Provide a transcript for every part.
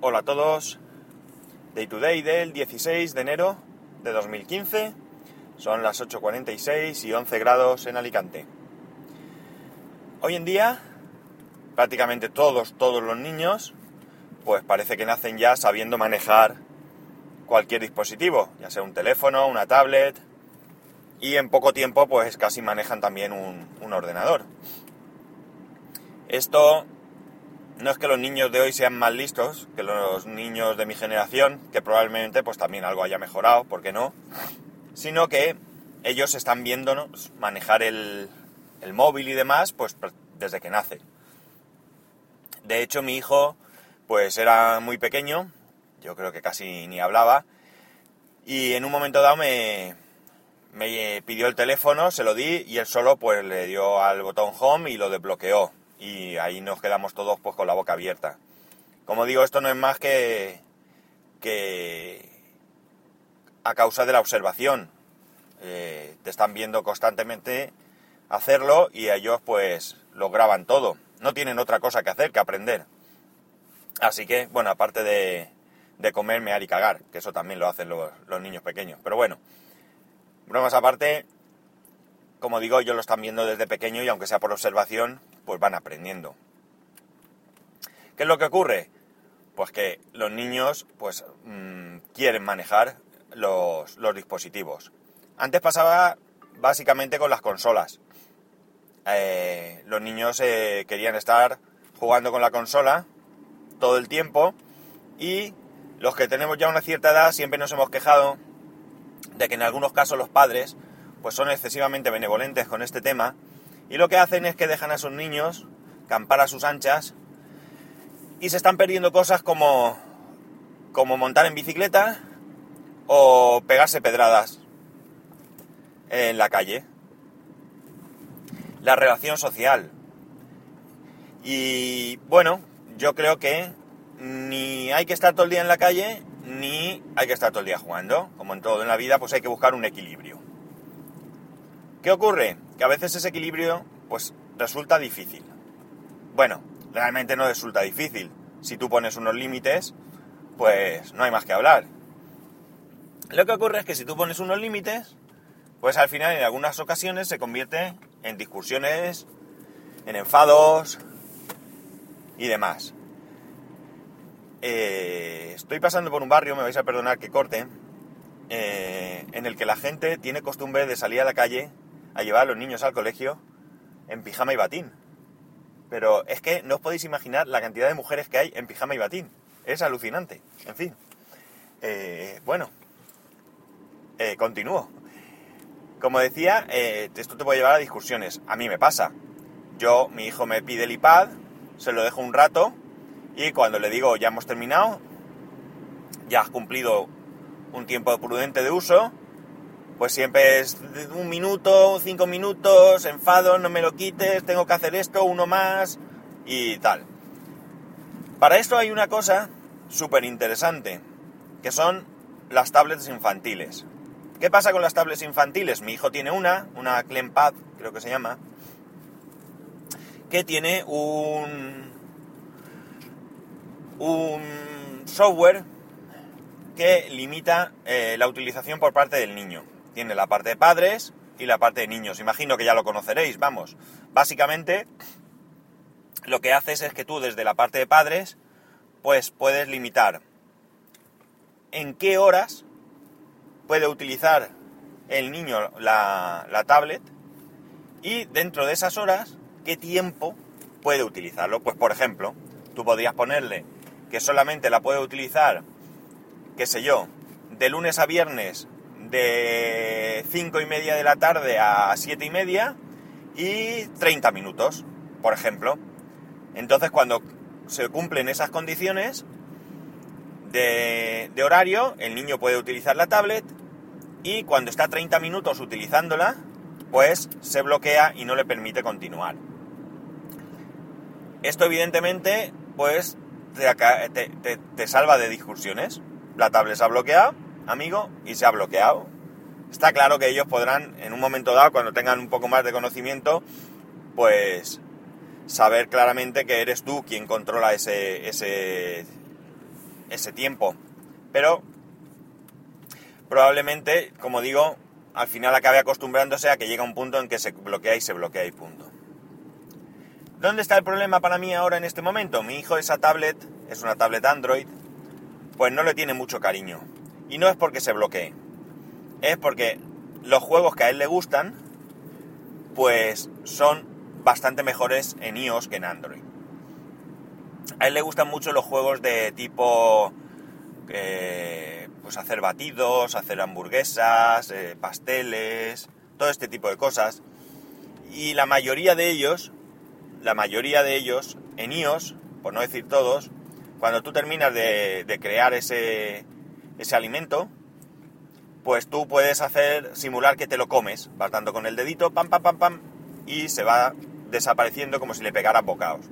Hola a todos. Day to day del 16 de enero de 2015. Son las 8.46 y 11 grados en Alicante. Hoy en día, prácticamente todos, todos los niños, pues parece que nacen ya sabiendo manejar cualquier dispositivo, ya sea un teléfono, una tablet, y en poco tiempo pues casi manejan también un, ordenador. Esto no es que los niños de hoy sean más listos que los niños de mi generación, que probablemente pues también algo haya mejorado, ¿por qué no? Sino que ellos están viéndonos manejar el, el móvil y demás pues desde que nace. De hecho mi hijo pues era muy pequeño, yo creo que casi ni hablaba, y en un momento dado me, me pidió el teléfono, se lo di y él solo pues le dio al botón home y lo desbloqueó y ahí nos quedamos todos pues con la boca abierta. Como digo, esto no es más que, que a causa de la observación. Eh, te están viendo constantemente hacerlo y ellos pues lo graban todo. No tienen otra cosa que hacer que aprender. Así que, bueno, aparte de, de comer, mear y cagar, que eso también lo hacen los, los niños pequeños. Pero bueno, bromas aparte, como digo, ellos lo están viendo desde pequeño y aunque sea por observación, pues van aprendiendo. ¿Qué es lo que ocurre? Pues que los niños pues mmm, quieren manejar los, los, dispositivos. Antes pasaba básicamente con las consolas. Eh, los niños eh, querían estar jugando con la consola todo el tiempo y los que tenemos ya una cierta edad siempre nos hemos quejado de que en algunos casos los padres pues son excesivamente benevolentes con este tema y lo que hacen es que dejan a sus niños campar a sus anchas y se están perdiendo cosas como, como montar en bicicleta o pegarse pedradas en la calle. La relación social. Y bueno, yo creo que ni hay que estar todo el día en la calle, ni hay que estar todo el día jugando. Como en todo en la vida, pues hay que buscar un equilibrio. ¿Qué ocurre? Que a veces ese equilibrio pues resulta difícil. Bueno, realmente no resulta difícil. Si tú pones unos límites, pues no hay más que hablar. Lo que ocurre es que si tú pones unos límites, pues al final en algunas ocasiones se convierte en discusiones, en enfados y demás. Eh, estoy pasando por un barrio, me vais a perdonar que corte, eh, en el que la gente tiene costumbre de salir a la calle a llevar a los niños al colegio en pijama y batín. Pero es que no os podéis imaginar la cantidad de mujeres que hay en pijama y batín. Es alucinante. En fin. Eh, bueno. Eh, continúo. Como decía, eh, esto te puede llevar a discusiones. A mí me pasa. Yo, mi hijo me pide el iPad, se lo dejo un rato y cuando le digo ya hemos terminado, ya has cumplido un tiempo prudente de uso, pues siempre es un minuto, cinco minutos, enfado, no me lo quites, tengo que hacer esto, uno más y tal. Para esto hay una cosa súper interesante, que son las tablets infantiles. ¿Qué pasa con las tablets infantiles? Mi hijo tiene una, una Clempad, creo que se llama, que tiene un, un software que limita eh, la utilización por parte del niño tiene la parte de padres y la parte de niños. Imagino que ya lo conoceréis, vamos. Básicamente, lo que haces es que tú desde la parte de padres, pues puedes limitar en qué horas puede utilizar el niño la, la tablet y dentro de esas horas, qué tiempo puede utilizarlo. Pues por ejemplo, tú podrías ponerle que solamente la puede utilizar, qué sé yo, de lunes a viernes de 5 y media de la tarde a 7 y media y 30 minutos, por ejemplo. Entonces cuando se cumplen esas condiciones de, de, horario, el niño puede utilizar la tablet y cuando está 30 minutos utilizándola, pues se bloquea y no le permite continuar. Esto evidentemente pues te, salva de discusiones. La tablet se ha bloqueado amigo, y se ha bloqueado. Está claro que ellos podrán, en un momento dado, cuando tengan un poco más de conocimiento, pues saber claramente que eres tú quien controla ese, ese, ese tiempo. Pero probablemente, como digo, al final acabe acostumbrándose a que llega un punto en que se bloquea y se bloquea y punto. ¿Dónde está el problema para mí ahora en este momento? Mi hijo esa tablet, es una tablet Android, pues no le tiene mucho cariño. Y no es porque se bloquee, es porque los juegos que a él le gustan, pues son bastante mejores en iOS que en Android. A él le gustan mucho los juegos de tipo eh, pues hacer batidos, hacer hamburguesas, eh, pasteles, todo este tipo de cosas. Y la mayoría de ellos, la mayoría de ellos en iOS, por no decir todos, cuando tú terminas de, de crear ese, ese alimento, pues tú puedes hacer, simular que te lo comes, vas dando con el dedito, pam, pam, pam, pam, y se va desapareciendo como si le pegara bocados.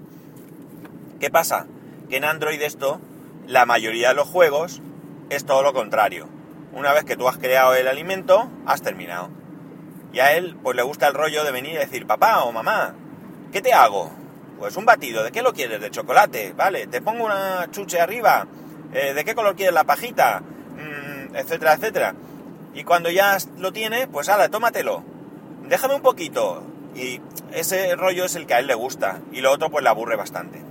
¿Qué pasa? Que en Android esto, la mayoría de los juegos es todo lo contrario. Una vez que tú has creado el alimento, has terminado. Y a él, pues le gusta el rollo de venir y decir, papá o mamá, ¿qué te hago? Pues un batido, ¿de qué lo quieres? ¿De chocolate? Vale, te pongo una chuche arriba, eh, ¿de qué color quieres la pajita? Etcétera, etcétera. Y cuando ya lo tiene, pues ahora, tómatelo. Déjame un poquito. Y ese rollo es el que a él le gusta. Y lo otro pues le aburre bastante.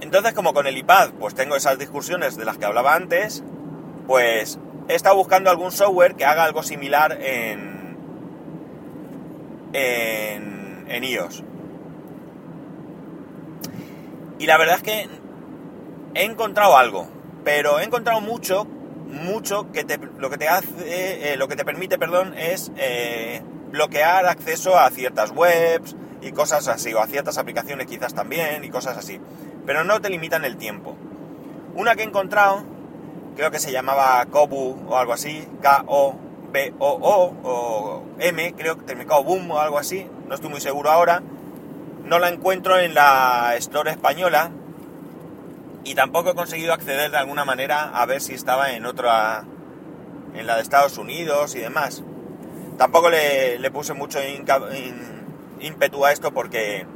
Entonces, como con el iPad, pues tengo esas discusiones de las que hablaba antes, pues he estado buscando algún software que haga algo similar en, en, en iOS. Y la verdad es que he encontrado algo, pero he encontrado mucho, mucho que te, lo que te hace, eh, lo que te permite, perdón, es eh, bloquear acceso a ciertas webs y cosas así, o a ciertas aplicaciones quizás también y cosas así pero no te limitan el tiempo. Una que he encontrado, creo que se llamaba Kobu o algo así, K-O-B-O-O o M, creo que terminó Boom o algo así, no estoy muy seguro ahora. No la encuentro en la Store española y tampoco he conseguido acceder de alguna manera a ver si estaba en otra, en la de Estados Unidos y demás. Tampoco le, puse mucho ímpetu a esto porque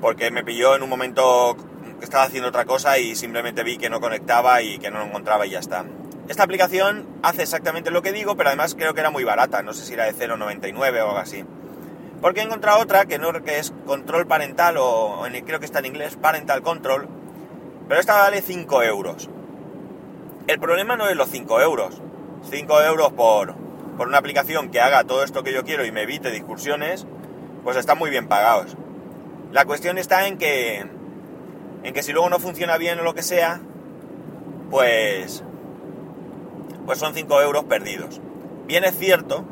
porque me pilló en un momento que estaba haciendo otra cosa y simplemente vi que no conectaba y que no lo encontraba y ya está. Esta aplicación hace exactamente lo que digo, pero además creo que era muy barata, no sé si era de 0,99 o algo así. Porque he encontrado otra que, no, que es control parental o creo que está en inglés, parental control, pero esta vale 5 euros. El problema no es los 5 euros. 5 euros por, por una aplicación que haga todo esto que yo quiero y me evite discusiones, pues están muy bien pagados. La cuestión está en que, en que si luego no funciona bien o lo que sea, pues, pues son 5 euros perdidos. Bien es cierto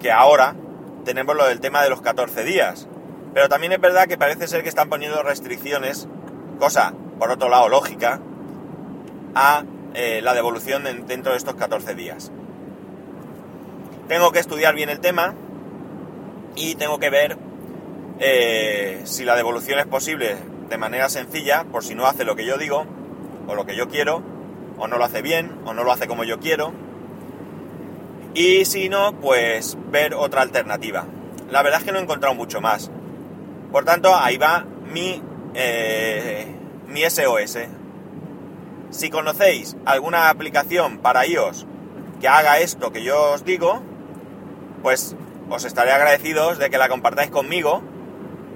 que ahora tenemos lo del tema de los 14 días, pero también es verdad que parece ser que están poniendo restricciones, cosa, por otro lado, lógica, a eh, la devolución dentro de estos 14 días. Tengo que estudiar bien el tema y tengo que ver eh, si la devolución es posible de manera sencilla, por si no hace lo que yo digo, o lo que yo quiero, o no lo hace bien, o no lo hace como yo quiero. Y si no, pues ver otra alternativa. La verdad es que no he encontrado mucho más. Por tanto, ahí va mi, eh, mi SOS. Si conocéis alguna aplicación para iOS que haga esto que yo os digo, pues os estaré agradecidos de que la compartáis conmigo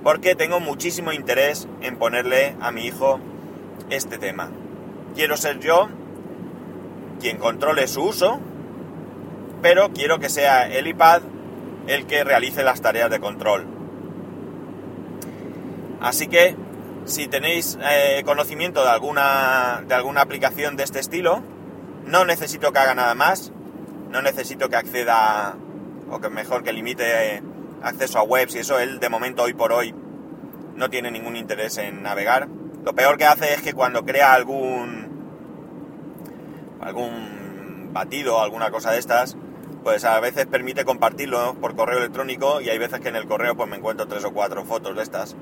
porque tengo muchísimo interés en ponerle a mi hijo este tema. Quiero ser yo quien controle su uso, pero quiero que sea el iPad el que realice las tareas de control. Así que si tenéis eh, conocimiento de alguna, de alguna aplicación de este estilo, no necesito que haga nada más, no necesito que acceda o que mejor que limite acceso a webs y eso, él de momento hoy por hoy no tiene ningún interés en navegar. Lo peor que hace es que cuando crea algún algún batido o alguna cosa de estas, pues a veces permite compartirlo por correo electrónico y hay veces que en el correo pues me encuentro tres o cuatro fotos de estas.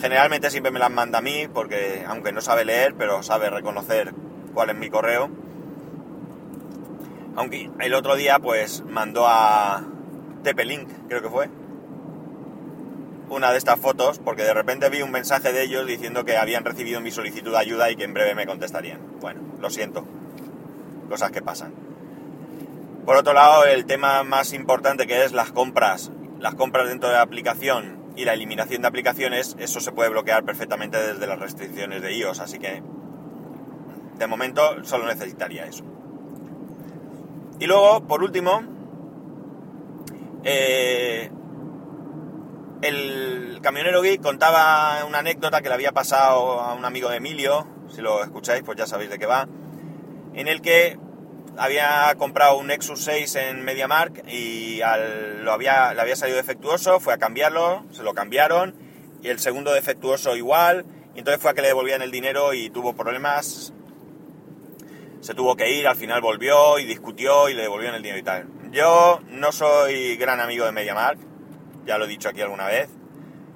Generalmente siempre me las manda a mí porque aunque no sabe leer, pero sabe reconocer cuál es mi correo. Aunque el otro día pues mandó a, TP-Link, creo que fue. una de estas fotos porque de repente vi un mensaje de ellos diciendo que habían recibido mi solicitud de ayuda y que en breve me contestarían. Bueno, lo siento. Cosas que pasan. Por otro lado, el tema más importante que es las compras. Las compras dentro de la aplicación y la eliminación de aplicaciones, eso se puede bloquear perfectamente desde las restricciones de iOS. Así que, de momento, solo necesitaría eso. Y luego, por último, eh, el camionero geek contaba una anécdota que le había pasado a un amigo de Emilio, si lo escucháis pues ya sabéis de qué va, en el que había comprado un Nexus 6 en MediaMark y lo había, le había salido defectuoso, fue a cambiarlo, se lo cambiaron y el segundo defectuoso igual, y entonces fue a que le devolvían el dinero y tuvo problemas, se tuvo que ir, al final volvió y discutió y le devolvieron el dinero y tal. Yo no soy gran amigo de MediaMark, ya lo he dicho aquí alguna vez.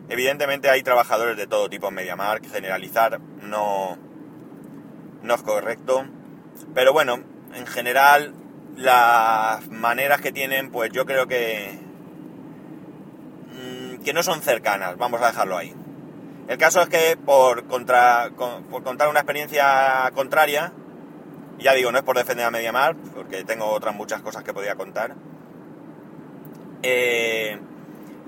Evidentemente hay trabajadores de todo tipo en MediaMark, generalizar no, no es correcto. Pero bueno, en general las maneras que tienen, pues yo creo que, mm, que no son cercanas, vamos a dejarlo ahí. El caso es que por, contra, por contar una experiencia contraria, ya digo, no es por defender a MediaMark, porque tengo otras muchas cosas que podía contar, eh,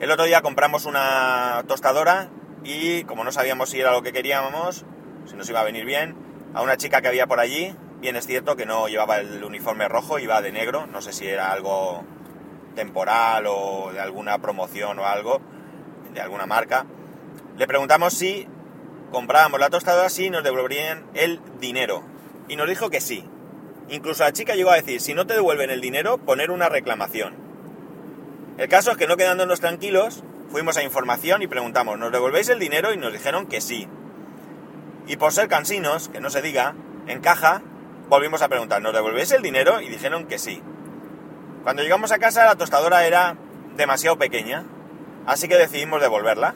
el otro día compramos una tostadora y como no sabíamos si era lo que queríamos, si nos iba a venir bien, a una chica que había por allí, bien es cierto que no llevaba el uniforme rojo, iba de negro, no sé si era algo temporal o de alguna promoción o algo, de alguna marca. Le preguntamos si comprábamos la tostadora, si nos devolverían el dinero. Y nos dijo que sí. Incluso la chica llegó a decir, si no te devuelven el dinero, poner una reclamación. El caso es que no quedándonos tranquilos, fuimos a información y preguntamos, ¿nos devolvéis el dinero? Y nos dijeron que sí. Y por ser cansinos, que no se diga, en caja, volvimos a preguntar, ¿nos devolvéis el dinero? Y dijeron que sí. Cuando llegamos a casa la tostadora era demasiado pequeña, así que decidimos devolverla.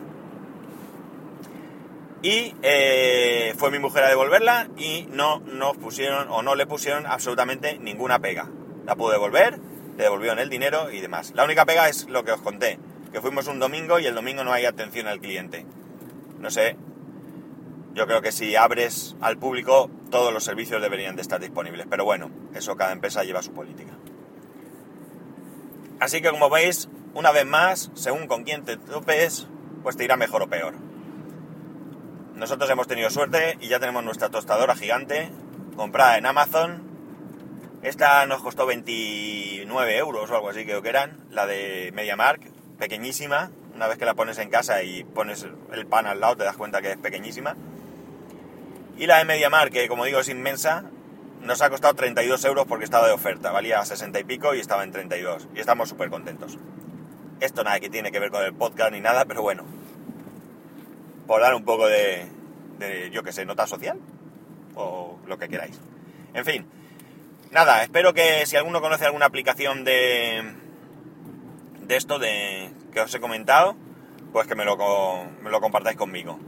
Y eh, fue mi mujer a devolverla y no nos pusieron o no le pusieron absolutamente ninguna pega. La pude devolver le devolvieron el dinero y demás. La única pega es lo que os conté, que fuimos un domingo y el domingo no hay atención al cliente. No sé, yo creo que si abres al público todos los servicios deberían de estar disponibles, pero bueno, eso cada empresa lleva su política. Así que como veis, una vez más, según con quién te topes, pues te irá mejor o peor. Nosotros hemos tenido suerte y ya tenemos nuestra tostadora gigante comprada en Amazon esta nos costó 29 euros o algo así creo que eran, la de MediaMark, pequeñísima. Una vez que la pones en casa y pones el pan al lado te das cuenta que es pequeñísima. Y la de MediaMark, que como digo es inmensa, nos ha costado 32 euros porque estaba de oferta. Valía 60 y pico y estaba en 32. Y estamos súper contentos. Esto nada que tiene que ver con el podcast ni nada, pero bueno. Por dar un poco de, yo que sé, nota social. O lo que queráis. En fin. Nada, espero que si alguno conoce alguna aplicación de, de esto de, que os he comentado, pues que me lo, me lo compartáis conmigo.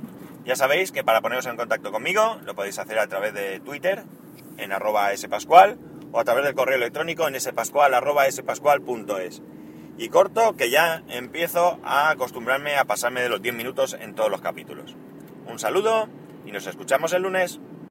Ya sabéis que para poneros en contacto conmigo lo podéis hacer a través de Twitter en arroba spascual o a través del correo electrónico en spascual arroba spascual.es. Y corto que ya empiezo a acostumbrarme a pasarme de los 10 minutos en todos los capítulos. Un saludo y nos escuchamos el lunes.